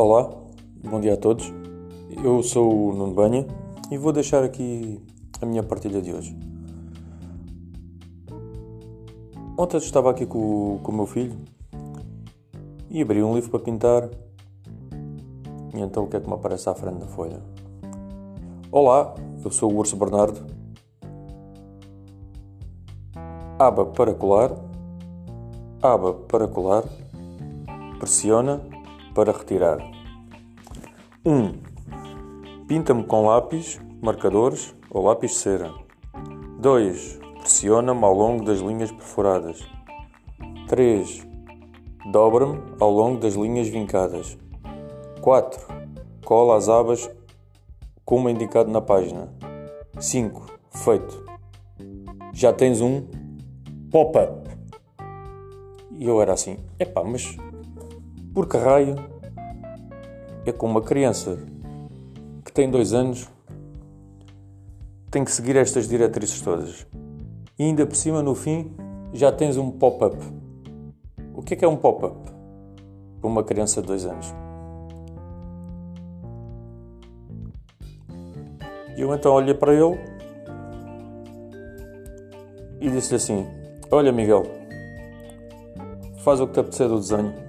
Olá, bom dia a todos. Eu sou o Nuno Banha e vou deixar aqui a minha partilha de hoje. Ontem estava aqui com, com o meu filho e abri um livro para pintar. E então o que é que me aparece à frente da folha? Olá, eu sou o Urso Bernardo. Aba para colar. Aba para colar. Pressiona para retirar. 1. Um, Pinta-me com lápis, marcadores ou lápis cera. 2. Pressiona-me ao longo das linhas perfuradas. 3. Dobra-me ao longo das linhas vincadas. 4. Cola as abas como indicado na página. 5. Feito. Já tens um pop-up. E eu era assim, epá, mas por que raio é com uma criança que tem dois anos tem que seguir estas diretrizes todas. E ainda por cima, no fim, já tens um pop-up. O que é que é um pop-up para uma criança de dois anos? E eu então olhei para ele e disse-lhe assim: Olha, Miguel, faz o que te apetecer do desenho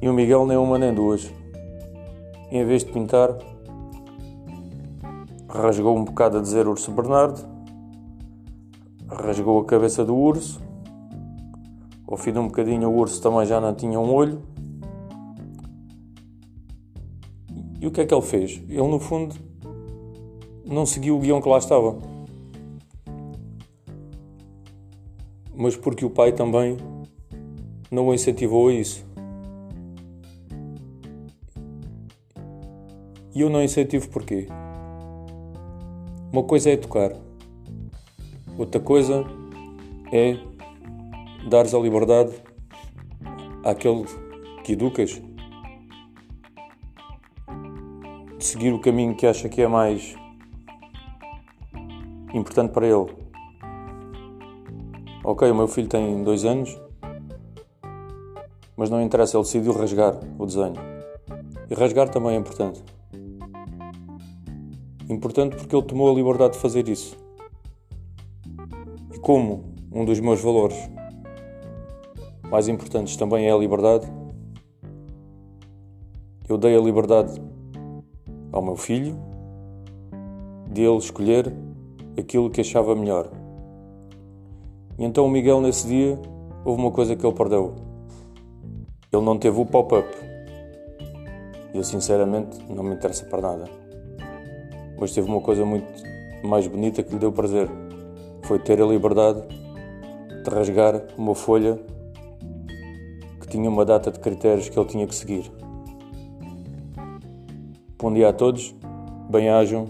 E o Miguel nem uma nem duas. em vez de pintar, rasgou um bocado a dizer Urso Bernardo, rasgou a cabeça do urso. Ao fim de um bocadinho, o urso também já não tinha um olho. E o que é que ele fez? Ele, no fundo, não seguiu o guião que lá estava. Mas porque o pai também não o incentivou a isso. E eu não incentivo porquê? Uma coisa é tocar, outra coisa é dares a liberdade àquele que educas de seguir o caminho que acha que é mais importante para ele. Ok, o meu filho tem dois anos, mas não interessa, ele decidiu rasgar o desenho. E rasgar também é importante. Importante porque ele tomou a liberdade de fazer isso. E como um dos meus valores mais importantes também é a liberdade, eu dei a liberdade ao meu filho de ele escolher aquilo que achava melhor. E então o Miguel nesse dia houve uma coisa que ele perdeu. Ele não teve o pop-up. Eu sinceramente não me interessa para nada mas teve uma coisa muito mais bonita que lhe deu prazer. Foi ter a liberdade de rasgar uma folha que tinha uma data de critérios que ele tinha que seguir. Bom dia a todos, bem-ajam,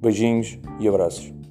beijinhos e abraços.